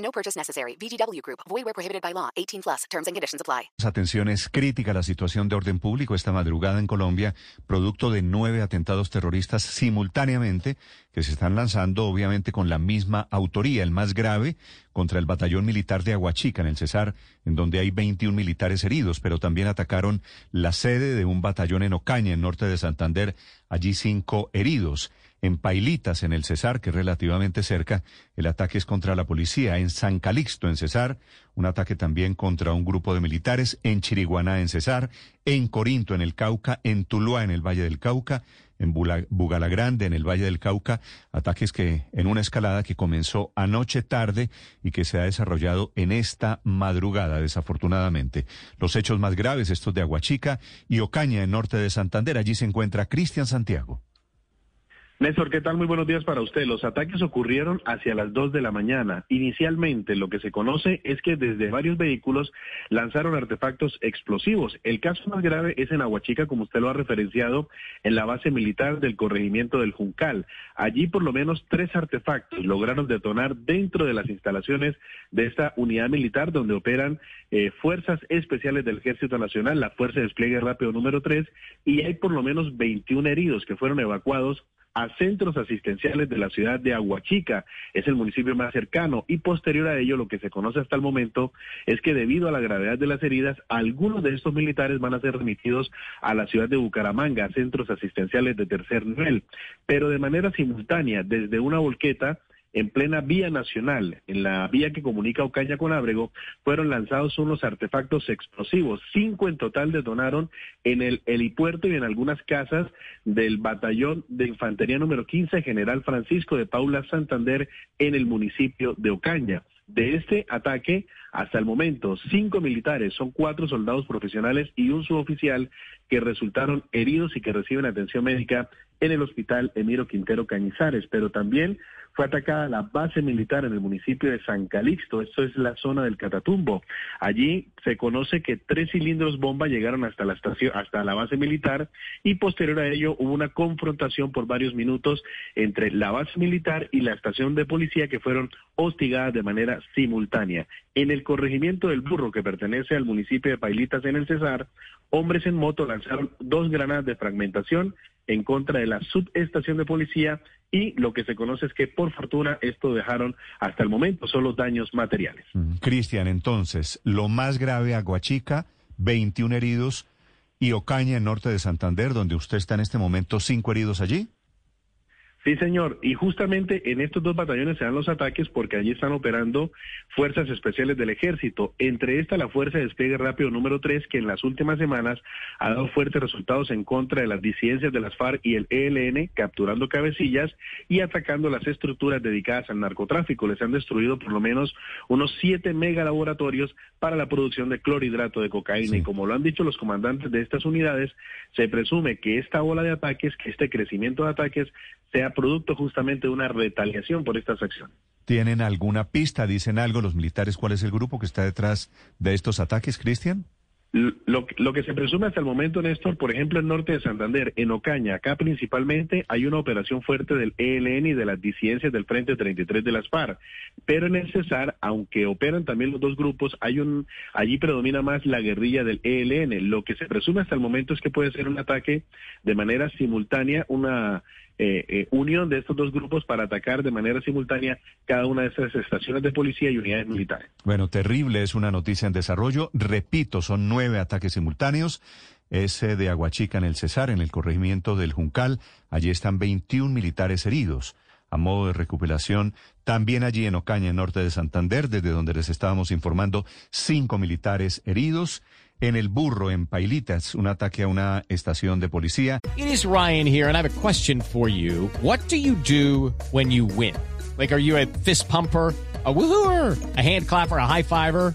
No purchase necessary. VGW Group. Void where prohibited by law. 18 plus. Terms and conditions apply. Atención, es crítica la situación de orden público esta madrugada en Colombia, producto de nueve atentados terroristas simultáneamente que se están lanzando, obviamente, con la misma autoría. El más grave contra el batallón militar de Aguachica, en el Cesar, en donde hay 21 militares heridos, pero también atacaron la sede de un batallón en Ocaña, en norte de Santander, allí cinco heridos. En Pailitas, en el Cesar, que es relativamente cerca, el ataque es contra la policía. En San Calixto, en Cesar, un ataque también contra un grupo de militares. En Chiriguaná, en Cesar. En Corinto, en el Cauca. En Tuluá, en el Valle del Cauca. En Bugalagrande, en el Valle del Cauca, ataques que en una escalada que comenzó anoche tarde y que se ha desarrollado en esta madrugada, desafortunadamente. Los hechos más graves, estos de Aguachica y Ocaña, en norte de Santander. Allí se encuentra Cristian Santiago. Néstor, ¿qué tal? Muy buenos días para usted. Los ataques ocurrieron hacia las 2 de la mañana. Inicialmente, lo que se conoce es que desde varios vehículos lanzaron artefactos explosivos. El caso más grave es en Aguachica, como usted lo ha referenciado, en la base militar del corregimiento del Juncal. Allí, por lo menos, tres artefactos lograron detonar dentro de las instalaciones de esta unidad militar donde operan eh, fuerzas especiales del Ejército Nacional, la Fuerza de Despliegue Rápido número 3, y hay por lo menos 21 heridos que fueron evacuados a centros asistenciales de la ciudad de Aguachica, es el municipio más cercano, y posterior a ello lo que se conoce hasta el momento es que debido a la gravedad de las heridas, algunos de estos militares van a ser remitidos a la ciudad de Bucaramanga, a centros asistenciales de tercer nivel, pero de manera simultánea, desde una volqueta, en plena vía nacional, en la vía que comunica Ocaña con Ábrego, fueron lanzados unos artefactos explosivos. Cinco en total detonaron en el helipuerto y en algunas casas del batallón de infantería número 15, General Francisco de Paula Santander, en el municipio de Ocaña. De este ataque, hasta el momento, cinco militares, son cuatro soldados profesionales y un suboficial que resultaron heridos y que reciben atención médica en el hospital Emiro Quintero Cañizares, pero también fue atacada la base militar en el municipio de San Calixto, esto es la zona del Catatumbo. Allí se conoce que tres cilindros bomba llegaron hasta la estación, hasta la base militar y posterior a ello hubo una confrontación por varios minutos entre la base militar y la estación de policía que fueron hostigadas de manera simultánea. En el corregimiento del Burro, que pertenece al municipio de Pailitas en el Cesar, hombres en moto lanzaron dos granadas de fragmentación en contra de la subestación de policía y lo que se conoce es que por fortuna esto dejaron hasta el momento solo daños materiales. Cristian, entonces, lo más grave, Aguachica, 21 heridos y Ocaña, en norte de Santander, donde usted está en este momento, cinco heridos allí. Sí, señor. Y justamente en estos dos batallones se dan los ataques porque allí están operando fuerzas especiales del ejército. Entre esta, la Fuerza de Despegue Rápido número 3, que en las últimas semanas ha dado fuertes resultados en contra de las disidencias de las FARC y el ELN, capturando cabecillas y atacando las estructuras dedicadas al narcotráfico. Les han destruido por lo menos unos siete megalaboratorios para la producción de clorhidrato de cocaína. Y como lo han dicho los comandantes de estas unidades, se presume que esta ola de ataques, que este crecimiento de ataques, sea producto justamente de una retaliación por estas acciones. ¿Tienen alguna pista? ¿Dicen algo los militares? ¿Cuál es el grupo que está detrás de estos ataques, Cristian? Lo, lo, que se presume hasta el momento, Néstor, por ejemplo, en norte de Santander, en Ocaña, acá principalmente hay una operación fuerte del ELN y de las disidencias del Frente 33 de las FARC. Pero en el Cesar, aunque operan también los dos grupos, hay un, allí predomina más la guerrilla del ELN. Lo que se presume hasta el momento es que puede ser un ataque de manera simultánea, una eh, eh, unión de estos dos grupos para atacar de manera simultánea cada una de esas estaciones de policía y unidades militares. Bueno, terrible, es una noticia en desarrollo. Repito, son nueve ataques simultáneos. Ese de Aguachica en el Cesar, en el corregimiento del Juncal. Allí están 21 militares heridos a modo de recuperación. También allí en Ocaña, en norte de Santander, desde donde les estábamos informando, cinco militares heridos. En el Burro, en Pailitas, un ataque a una estación de policía. It is Ryan here, and I have a question for you. What do you do when you win? Like, are you a fist pumper? A woohooer, a hand clapper, a high fiver.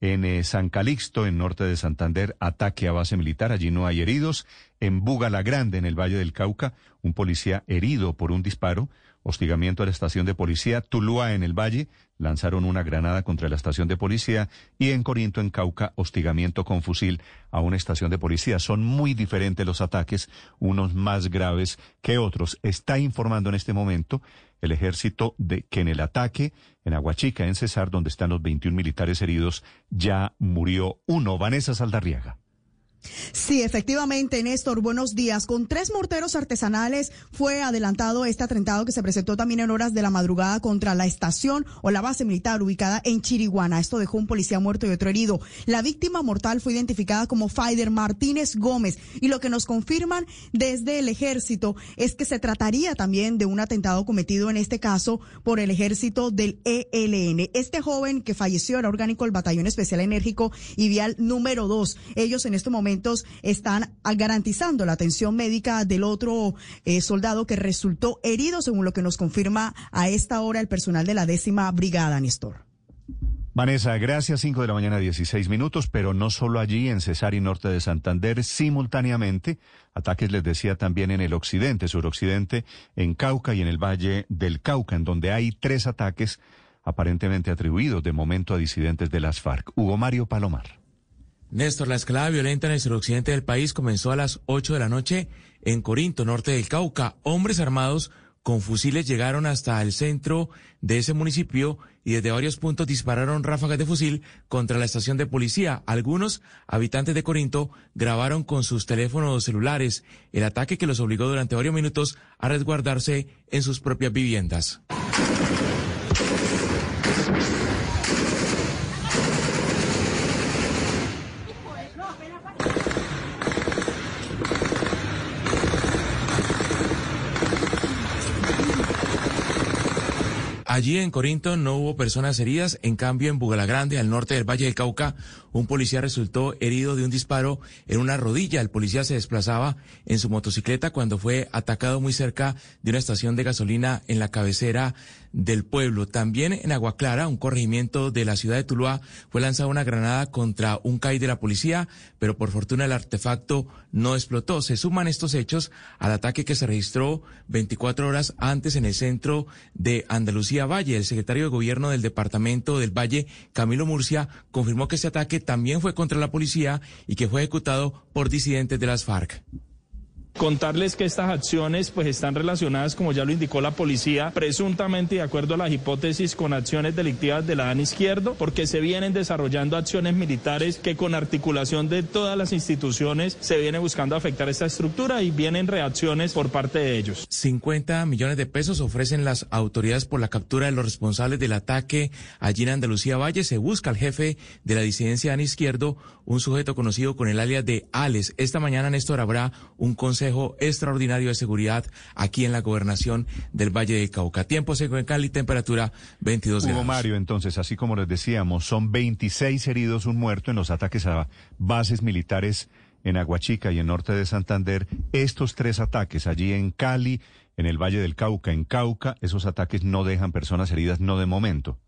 En eh, San Calixto, en norte de Santander, ataque a base militar. Allí no hay heridos. En Buga la Grande, en el Valle del Cauca, un policía herido por un disparo. Hostigamiento a la estación de policía. Tuluá, en el Valle, lanzaron una granada contra la estación de policía. Y en Corinto, en Cauca, hostigamiento con fusil a una estación de policía. Son muy diferentes los ataques, unos más graves que otros. Está informando en este momento el ejército de que en el ataque en Aguachica, en Cesar, donde están los 21 militares heridos, ya murió uno. Vanessa Saldarriaga. Sí, efectivamente, Néstor, buenos días. Con tres morteros artesanales fue adelantado este atentado que se presentó también en horas de la madrugada contra la estación o la base militar ubicada en Chiriguana. Esto dejó un policía muerto y otro herido. La víctima mortal fue identificada como Faider Martínez Gómez y lo que nos confirman desde el ejército es que se trataría también de un atentado cometido en este caso por el ejército del ELN. Este joven que falleció era orgánico del Batallón Especial Enérgico y Vial número 2. Ellos en este momento están garantizando la atención médica del otro eh, soldado que resultó herido, según lo que nos confirma a esta hora el personal de la décima brigada, Néstor. Vanessa, gracias. 5 de la mañana, 16 minutos, pero no solo allí, en Cesar y norte de Santander, simultáneamente. Ataques, les decía, también en el occidente, suroccidente, en Cauca y en el valle del Cauca, en donde hay tres ataques aparentemente atribuidos de momento a disidentes de las FARC. Hugo Mario Palomar. Néstor, la escalada violenta en el suroccidente del país comenzó a las 8 de la noche en Corinto, norte del Cauca. Hombres armados con fusiles llegaron hasta el centro de ese municipio y desde varios puntos dispararon ráfagas de fusil contra la estación de policía. Algunos habitantes de Corinto grabaron con sus teléfonos celulares el ataque que los obligó durante varios minutos a resguardarse en sus propias viviendas. Allí en Corinto no hubo personas heridas, en cambio en Bugalagrande, al norte del Valle del Cauca, un policía resultó herido de un disparo en una rodilla. El policía se desplazaba en su motocicleta cuando fue atacado muy cerca de una estación de gasolina en la cabecera del pueblo. También en Agua Clara, un corregimiento de la ciudad de Tuluá, fue lanzada una granada contra un CAI de la policía, pero por fortuna el artefacto no explotó. Se suman estos hechos al ataque que se registró 24 horas antes en el centro de Andalucía Valle. El secretario de Gobierno del Departamento del Valle, Camilo Murcia, confirmó que este ataque también fue contra la policía y que fue ejecutado por disidentes de las FARC. Contarles que estas acciones pues están relacionadas, como ya lo indicó la policía, presuntamente de acuerdo a las hipótesis con acciones delictivas de la DAN izquierdo, porque se vienen desarrollando acciones militares que con articulación de todas las instituciones se viene buscando afectar esta estructura y vienen reacciones por parte de ellos. 50 millones de pesos ofrecen las autoridades por la captura de los responsables del ataque allí en Andalucía Valle. Se busca al jefe de la disidencia DAN izquierdo, un sujeto conocido con el alias de Ales. Esta mañana, Néstor, habrá un consejo Extraordinario de Seguridad aquí en la gobernación del Valle de Cauca. Tiempo seco en Cali, temperatura 22 grados. Hugo Mario, entonces, así como les decíamos, son 26 heridos, un muerto en los ataques a bases militares en Aguachica y en norte de Santander. Estos tres ataques allí en Cali, en el Valle del Cauca, en Cauca, esos ataques no dejan personas heridas, no de momento.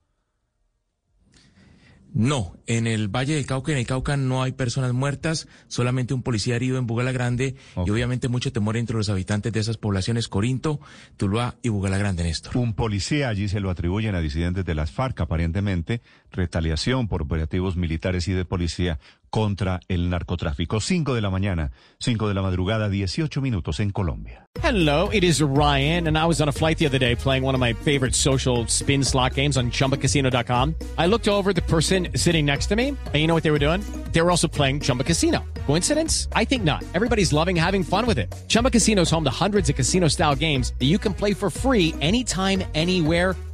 No, en el Valle del Cauca, en el Cauca no hay personas muertas, solamente un policía herido en Bugala Grande y obviamente mucho temor entre los habitantes de esas poblaciones, Corinto, Tuluá y Bugala Grande, Néstor. Un policía allí se lo atribuyen a disidentes de las FARC, aparentemente retaliación por operativos militares y de policía contra el narcotráfico. 5 de la mañana, 5 de la madrugada, 18 minutos en Colombia. Hello, it is Ryan, and I was on a flight the other day playing one of my favorite social spin slot games on chumbacasino.com. I looked over the person sitting next to me, and you know what they were doing? They were also playing Chumba Casino. Coincidence? I think not. Everybody's loving having fun with it. Chumba Casino home to hundreds of casino style games that you can play for free anytime, anywhere,